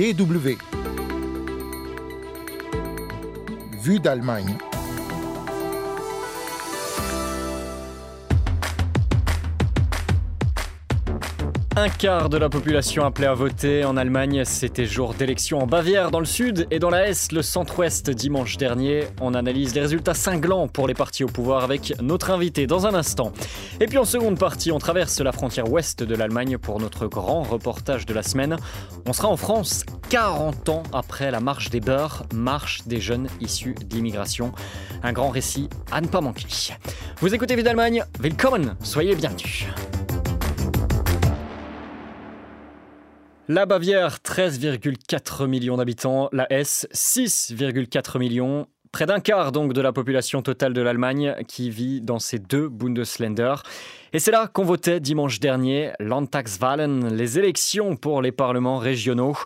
DW. Vue d'Allemagne. Un quart de la population appelée à voter en Allemagne. C'était jour d'élection en Bavière, dans le sud, et dans la Hesse, le centre-ouest, dimanche dernier. On analyse les résultats cinglants pour les partis au pouvoir avec notre invité dans un instant. Et puis en seconde partie, on traverse la frontière ouest de l'Allemagne pour notre grand reportage de la semaine. On sera en France 40 ans après la marche des beurs, marche des jeunes issus d'immigration. Un grand récit à ne pas manquer. Vous écoutez Vie d'Allemagne, willkommen, soyez bienvenus. La Bavière, 13,4 millions d'habitants. La Hesse, 6,4 millions. Près d'un quart donc de la population totale de l'Allemagne qui vit dans ces deux Bundesländer. Et c'est là qu'on votait dimanche dernier Landtagswahlen, les élections pour les parlements régionaux.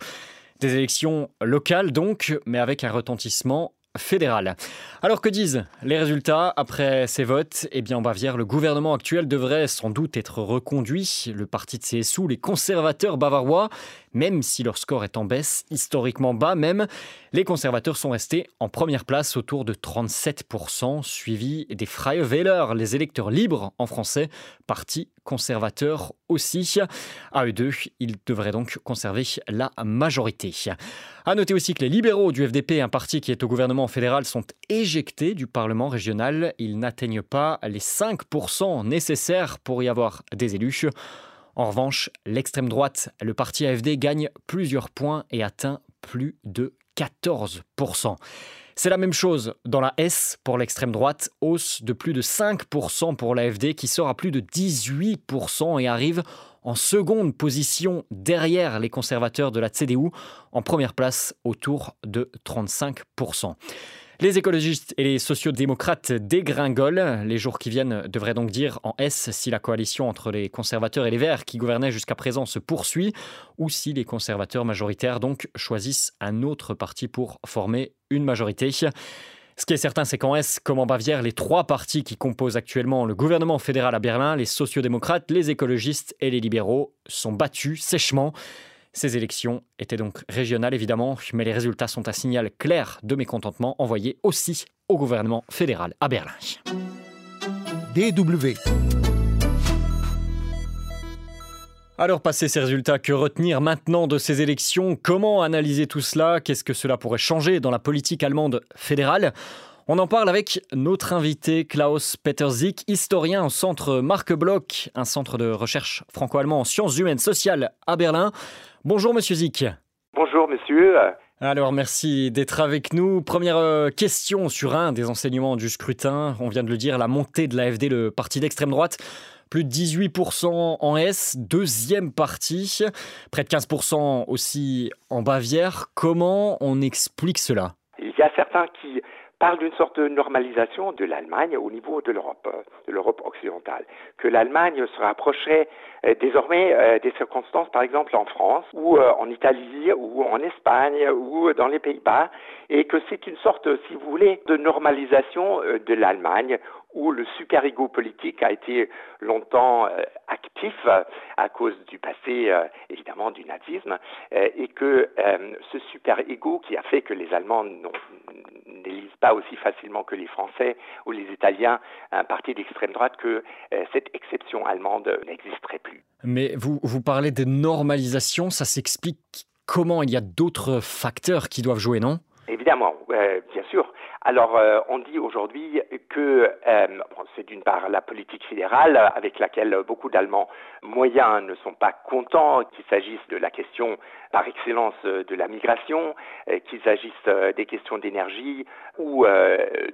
Des élections locales donc, mais avec un retentissement fédéral. Alors que disent les résultats après ces votes? Eh bien en Bavière, le gouvernement actuel devrait sans doute être reconduit. Le parti de CSU, les conservateurs bavarois, même si leur score est en baisse, historiquement bas même, les conservateurs sont restés en première place autour de 37%, suivi des Freie Wähler, les électeurs libres en français, parti conservateur aussi. À eux deux, ils devraient donc conserver la majorité. À noter aussi que les libéraux du FDP, un parti qui est au gouvernement fédéral, sont éjectés du Parlement régional. Ils n'atteignent pas les 5% nécessaires pour y avoir des élus. En revanche, l'extrême droite, le parti AFD, gagne plusieurs points et atteint plus de 14%. C'est la même chose dans la S pour l'extrême droite, hausse de plus de 5% pour l'AFD qui sort à plus de 18% et arrive en seconde position derrière les conservateurs de la CDU, en première place autour de 35%. Les écologistes et les sociodémocrates dégringolent. Les jours qui viennent devraient donc dire en S si la coalition entre les conservateurs et les Verts qui gouvernaient jusqu'à présent se poursuit ou si les conservateurs majoritaires choisissent un autre parti pour former une majorité. Ce qui est certain, c'est qu'en S, comme en Bavière, les trois partis qui composent actuellement le gouvernement fédéral à Berlin, les sociodémocrates, les écologistes et les libéraux, sont battus sèchement. Ces élections étaient donc régionales évidemment, mais les résultats sont un signal clair de mécontentement envoyé aussi au gouvernement fédéral à Berlin. DW. Alors, passer ces résultats, que retenir maintenant de ces élections? Comment analyser tout cela? Qu'est-ce que cela pourrait changer dans la politique allemande fédérale? On en parle avec notre invité Klaus Peterzik, historien au centre Marc Bloch, un centre de recherche franco-allemand en sciences humaines sociales à Berlin. Bonjour Monsieur Zik. Bonjour Monsieur. Alors merci d'être avec nous. Première euh, question sur un des enseignements du scrutin. On vient de le dire, la montée de l'AFD, le parti d'extrême droite. Plus de 18% en S, deuxième parti, près de 15% aussi en Bavière. Comment on explique cela? Il y a certains qui parle d'une sorte de normalisation de l'Allemagne au niveau de l'Europe, euh, de l'Europe occidentale, que l'Allemagne se rapprocherait euh, désormais euh, des circonstances, par exemple en France ou en Italie ou en Espagne ou dans les Pays-Bas, et que c'est une sorte, si vous voulez, de normalisation de l'Allemagne où le super-ego politique a été longtemps actif à cause du passé, évidemment, du nazisme, et que ce super-ego qui a fait que les Allemands n'élisent pas aussi facilement que les Français ou les Italiens un parti d'extrême droite que euh, cette exception allemande n'existerait plus. Mais vous, vous parlez de normalisation, ça s'explique comment? Il y a d'autres facteurs qui doivent jouer, non? Évidemment, euh. Alors, euh, on dit aujourd'hui que euh, c'est d'une part la politique fédérale avec laquelle beaucoup d'Allemands moyens ne sont pas contents, qu'il s'agisse de la question par excellence de la migration, euh, qu'il s'agisse des questions d'énergie ou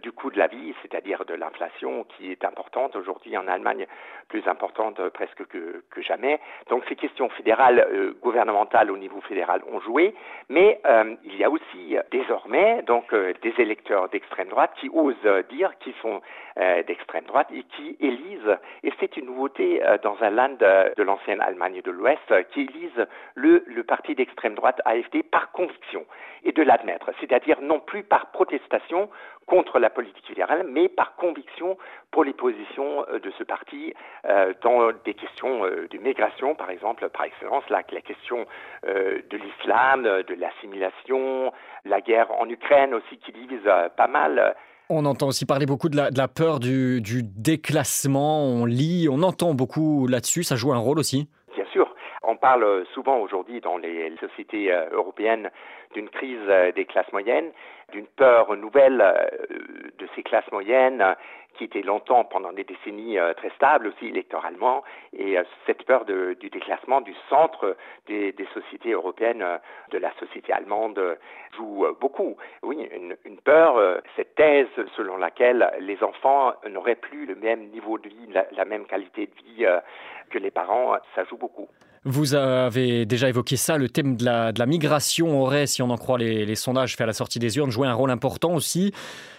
du coût de la vie, c'est-à-dire de l'inflation qui est importante aujourd'hui en Allemagne, plus importante presque que, que jamais. Donc ces questions fédérales, gouvernementales au niveau fédéral ont joué, mais il y a aussi désormais donc des électeurs des d'extrême droite qui osent dire qu'ils sont euh, d'extrême droite et qui élisent, et c'est une nouveauté euh, dans un land de l'ancienne Allemagne de l'Ouest, qui élisent le, parti d'extrême droite AFD par conviction et de l'admettre, c'est-à-dire non plus par protestation contre la politique fédérale, mais par conviction pour les positions euh, de ce parti euh, dans des questions euh, de migration, par exemple, par excellence, la question de l'islam, de l'assimilation, la guerre en Ukraine aussi qui divise pas mal. On entend aussi parler beaucoup de la, peur du, du déclassement, on lit, on entend beaucoup là-dessus, ça joue un rôle aussi Bien sûr. On parle souvent aujourd'hui dans les sociétés européennes d'une crise des classes moyennes, d'une peur nouvelle de ces classes moyennes qui était longtemps, pendant des décennies, euh, très stable aussi électoralement, et euh, cette peur du déclassement du centre des, sociétés européennes, euh, de la société allemande, joue beaucoup. Oui, une, peur, cette thèse selon laquelle les enfants n'auraient plus le même niveau de vie, la même qualité de vie que les parents, ça joue beaucoup. Vous avez déjà évoqué ça, le thème de la, migration aurait, si on en croit les, sondages faits à la sortie des urnes, joué un rôle important aussi.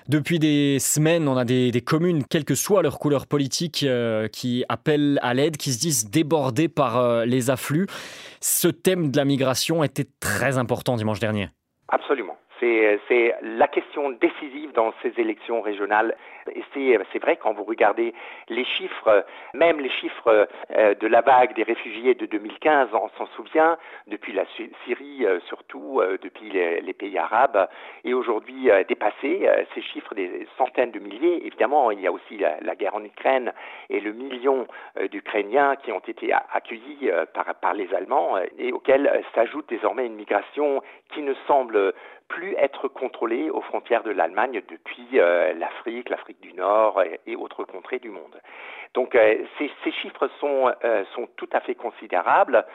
Depuis des semaines, on a des, des communes, quelle que soit leur couleur politique, euh, qui appellent à l'aide, qui se disent débordées par euh, les afflux. Ce thème de la migration était très important dimanche dernier. Absolument. C'est la question décisive dans ces élections régionales. Et c'est vrai quand vous regardez les chiffres, même les chiffres euh, de la vague des réfugiés de 2015, on s'en souvient, depuis la Syrie, euh, surtout euh, depuis les, pays arabes, et aujourd'hui dépasser ces chiffres des centaines de milliers. Évidemment, il y a aussi la, guerre en Ukraine et le million d'Ukrainiens qui ont été accueillis par, par les Allemands et auxquels s'ajoute désormais une migration qui ne semble plus être contrôlée aux frontières de l'Allemagne depuis euh, l'Afrique, l'Afrique du Nord et, autres contrées du monde. Donc euh, ces, ces, chiffres sont, euh, sont tout à fait considérables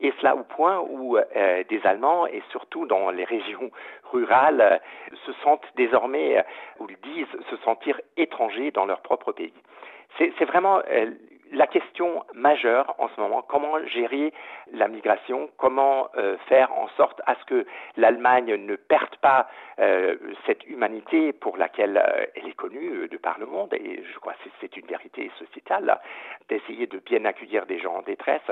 et cela au point où des Allemands et surtout dans les régions rurales se sentent désormais, ou disent se sentir étrangers dans leur propre pays. C'est vraiment la question majeure en ce moment, comment gérer la migration, comment euh, faire en sorte à ce que l'Allemagne ne perde pas euh, cette humanité pour laquelle euh, elle est connue de par le monde, et je crois que c'est une vérité sociétale, d'essayer de bien accueillir des gens en détresse,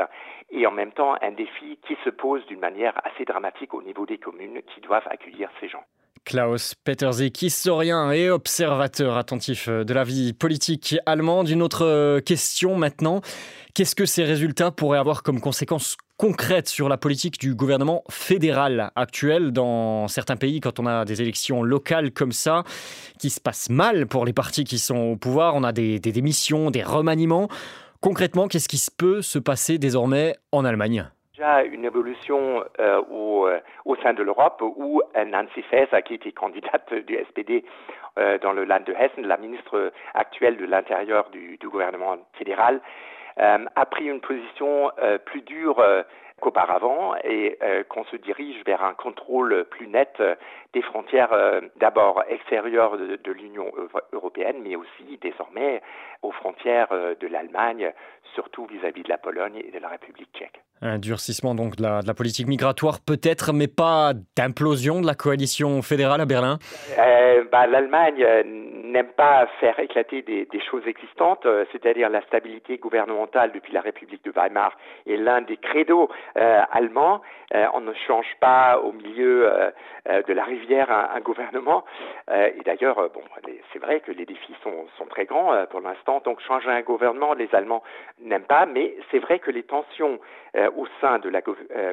et en même temps un défi qui se pose d'une manière assez dramatique au niveau des communes qui doivent accueillir ces gens. Klaus Peterzik, historien et observateur attentif de la vie politique allemande. Une autre euh, question maintenant. Qu'est-ce que ces résultats pourraient avoir comme conséquences concrètes sur la politique du gouvernement fédéral actuel dans certains pays quand on a des élections locales comme ça qui se passent mal pour les partis qui sont au pouvoir? On a des, des démissions, des remaniements. Concrètement, qu'est-ce qui peut se passer désormais en Allemagne? Déjà une évolution euh, au, euh, au, sein de l'Europe où Nancy Faeser, qui était candidate du SPD euh, dans le Land de Hessen, la ministre actuelle de l'Intérieur du, gouvernement fédéral, euh, a pris une position euh, plus dure qu'auparavant et euh, qu'on se dirige vers un contrôle plus net euh, des frontières euh, d'abord extérieures de, de l'Union européenne, mais aussi désormais aux frontières de l'Allemagne, surtout vis-à-vis -vis de la Pologne et de la République tchèque. Un durcissement donc de la, de la politique migratoire peut-être, mais pas d'implosion de la coalition fédérale à Berlin? Euh, bah, L'Allemagne n'aime pas faire éclater des, des choses existantes, c'est-à-dire la stabilité gouvernementale depuis la République de Weimar est l'un des credos euh, allemands. Euh, on ne change pas au milieu euh, de la rivière un, gouvernement. et d'ailleurs, bon, c'est vrai que les défis sont, très grands pour l'instant. Donc changer un gouvernement, les Allemands n'aiment pas. Mais c'est vrai que les tensions au sein de la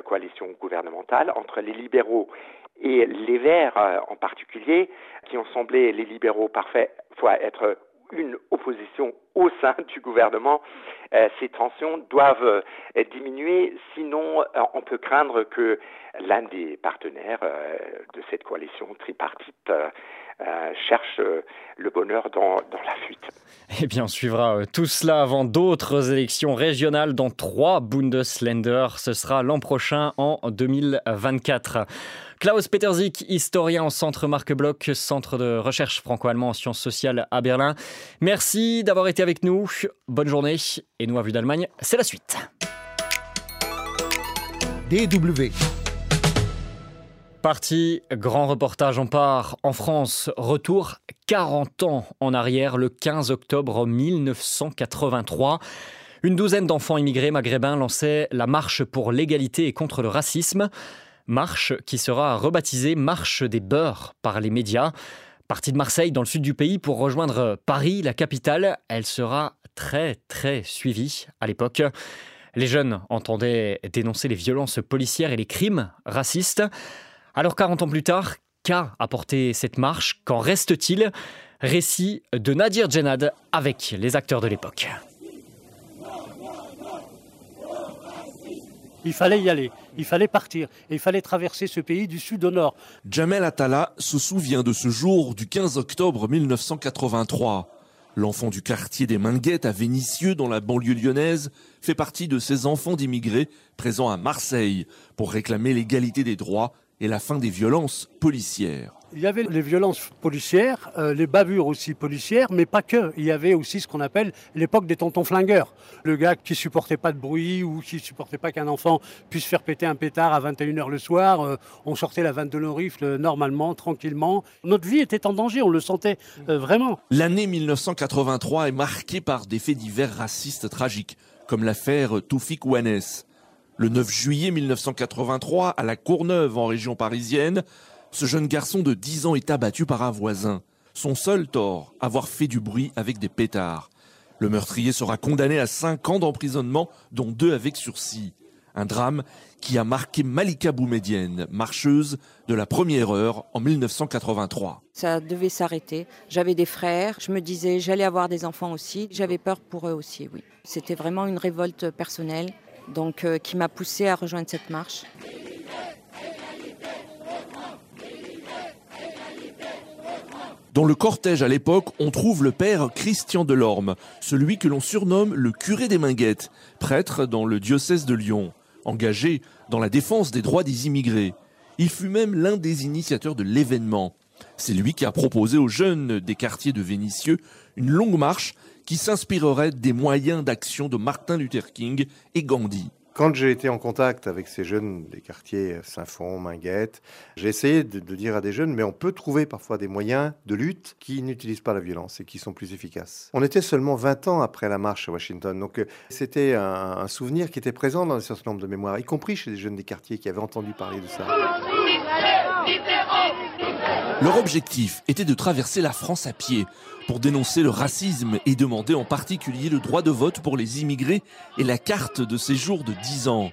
coalition gouvernementale entre les libéraux et les Verts en particulier, qui ont semblé les libéraux parfaits, fois être une opposition au sein du gouvernement, euh, ces tensions doivent euh, diminuer, sinon euh, on peut craindre que l'un des partenaires de cette coalition tripartite cherche le bonheur dans, dans, la fuite. Eh bien, on suivra tout cela avant d'autres élections régionales dans trois Bundesländer. Ce sera l'an prochain en 2024. Klaus Peterzik, historien au centre Marc Bloch, centre de recherche franco-allemand en sciences sociales à Berlin. Merci d'avoir été avec nous. Bonne journée. Et nous, à vue d'Allemagne, c'est la suite. DW. Parti, grand reportage, on part en France, retour 40 ans en arrière, le 15 octobre 1983. Une douzaine d'enfants immigrés maghrébins lançaient la marche pour l'égalité et contre le racisme. Marche qui sera rebaptisée Marche des beurs par les médias. Partie de Marseille, dans le sud du pays, pour rejoindre Paris, la capitale, elle sera très très suivie à l'époque. Les jeunes entendaient dénoncer les violences policières et les crimes racistes. Alors 40 ans plus tard, qu'a apporté cette marche? Qu'en reste-t-il? Récit de Nadir Djenad avec les acteurs de l'époque. Il fallait y aller, il fallait partir, il fallait traverser ce pays du sud au nord. Jamel Attala se souvient de ce jour du 15 octobre 1983. L'enfant du quartier des Minguettes à Vénissieux, dans la banlieue lyonnaise, fait partie de ces enfants d'immigrés présents à Marseille pour réclamer l'égalité des droits et la fin des violences policières. Il y avait les violences policières, euh, les bavures aussi policières, mais pas que. Il y avait aussi ce qu'on appelle l'époque des tontons flingueurs. Le gars qui supportait pas de bruit ou qui supportait pas qu'un enfant puisse faire péter un pétard à 21h le soir. Euh, on sortait la vanne de nos normalement, tranquillement. Notre vie était en danger, on le sentait euh, vraiment. L'année 1983 est marquée par des faits divers racistes tragiques, comme l'affaire Toufik Ouanès. Le 9 juillet 1983, à la Courneuve, en région parisienne, ce jeune garçon de 10 ans est abattu par un voisin. Son seul tort, avoir fait du bruit avec des pétards. Le meurtrier sera condamné à 5 ans d'emprisonnement, dont 2 avec sursis. Un drame qui a marqué Malika Boumedienne, marcheuse de la première heure en 1983. Ça devait s'arrêter. J'avais des frères, je me disais j'allais avoir des enfants aussi, j'avais peur pour eux aussi, oui. C'était vraiment une révolte personnelle, donc euh, qui m'a poussée à rejoindre cette marche. Dans le cortège à l'époque, on trouve le père Christian Delorme, celui que l'on surnomme le curé des Minguettes, prêtre dans le diocèse de Lyon, engagé dans la défense des droits des immigrés. Il fut même l'un des initiateurs de l'événement. C'est lui qui a proposé aux jeunes des quartiers de Vénissieux une longue marche qui s'inspirerait des moyens d'action de Martin Luther King et Gandhi. Quand j'ai été en contact avec ces jeunes des quartiers Saint-Fond, Minguette, j'ai essayé de, dire à des jeunes, mais on peut trouver parfois des moyens de lutte qui n'utilisent pas la violence et qui sont plus efficaces. On était seulement 20 ans après la marche à Washington, donc euh, c'était un, un souvenir qui était présent dans un certain nombre de mémoires, y compris chez les jeunes des quartiers qui avaient entendu parler de ça. Leur objectif était de traverser la France à pied pour dénoncer le racisme et demander en particulier le droit de vote pour les immigrés et la carte de séjour de 10 ans.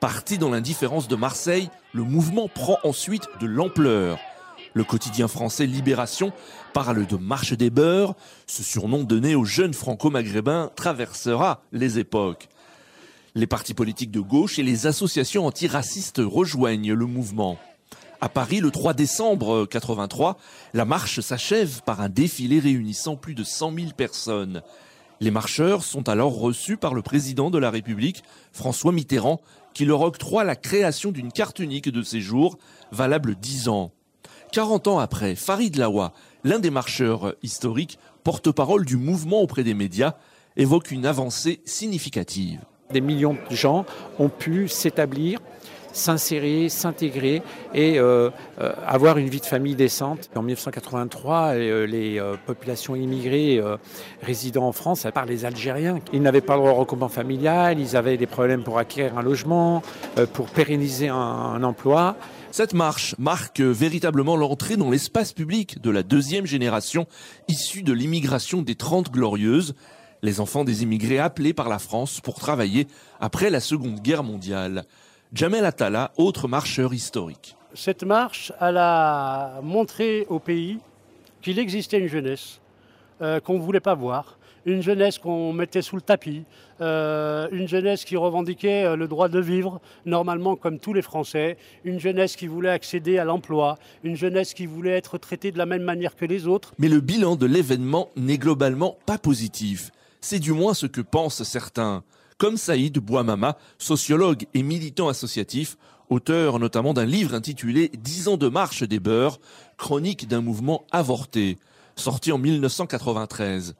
Parti dans l'indifférence de Marseille, le mouvement prend ensuite de l'ampleur. Le quotidien français Libération parle de marche des beurs. Ce surnom donné aux jeunes franco-maghrébins traversera les époques. Les partis politiques de gauche et les associations antiracistes rejoignent le mouvement. À Paris, le 3 décembre 83, la marche s'achève par un défilé réunissant plus de 100 000 personnes. Les marcheurs sont alors reçus par le président de la République, François Mitterrand, qui leur octroie la création d'une carte unique de séjour, valable 10 ans. 40 ans après, Farid Lawa, l'un des marcheurs historiques, porte-parole du mouvement auprès des médias, évoque une avancée significative. Des millions de gens ont pu s'établir s'insérer, s'intégrer et euh, euh, avoir une vie de famille décente. En 1983, euh, les populations immigrées résidant en France, à part les Algériens, ils n'avaient pas le droit au familial, ils avaient des problèmes pour acquérir un logement, pour pérenniser un, emploi. Cette marche marque véritablement l'entrée dans l'espace public de la deuxième génération issue de l'immigration des Trente Glorieuses, les enfants des immigrés appelés par la France pour travailler après la Seconde Guerre mondiale. Jamel Attala, autre marcheur historique. Cette marche, elle a montré au pays qu'il existait une jeunesse euh, qu'on ne voulait pas voir, une jeunesse qu'on mettait sous le tapis, euh, une jeunesse qui revendiquait euh, le droit de vivre normalement comme tous les Français, une jeunesse qui voulait accéder à l'emploi, une jeunesse qui voulait être traitée de la même manière que les autres. Mais le bilan de l'événement n'est globalement pas positif. C'est du moins ce que pensent certains comme Saïd Bouamama, sociologue et militant associatif, auteur notamment d'un livre intitulé Dix ans de marche des beurs, chronique d'un mouvement avorté, sorti en 1993.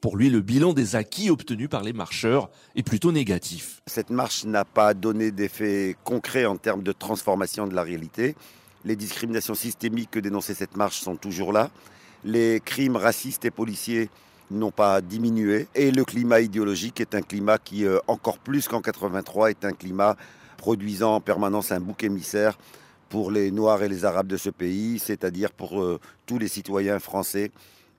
Pour lui, le bilan des acquis obtenus par les marcheurs est plutôt négatif. Cette marche n'a pas donné d'effet concret en termes de transformation de la réalité. Les discriminations systémiques que dénonçait cette marche sont toujours là. Les crimes racistes et policiers n'ont pas diminué. Et le climat idéologique est un climat qui, euh, encore plus qu'en 83, est un climat produisant en permanence un bouc émissaire pour les Noirs et les Arabes de ce pays, c'est-à-dire pour euh, tous les citoyens français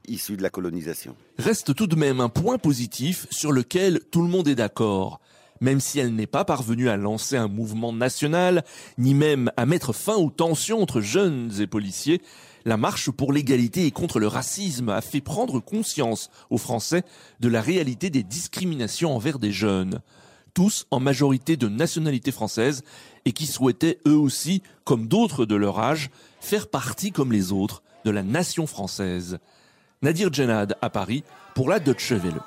issus de la colonisation. Reste tout de même un point positif sur lequel tout le monde est d'accord. Même si elle n'est pas parvenue à lancer un mouvement national, ni même à mettre fin aux tensions entre jeunes et policiers, la marche pour l'égalité et contre le racisme a fait prendre conscience aux Français de la réalité des discriminations envers des jeunes tous en majorité de nationalité française et qui souhaitaient eux aussi, comme d'autres de leur âge, faire partie comme les autres de la nation française. Nadir Djenad à Paris pour la Deutsche Welle.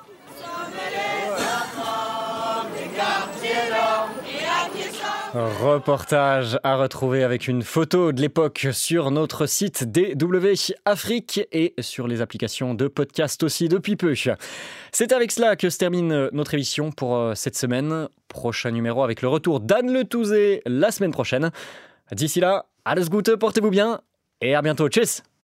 Reportage à retrouver avec une photo de l'époque sur notre site DW Afrique et sur les applications de podcast aussi depuis peu. C'est avec cela que se termine notre émission pour euh, cette semaine. Prochain numéro avec le retour d'Anne Le Touzé la semaine prochaine. D'ici là, alles Gute, portez-vous bien et à bientôt. Tchuss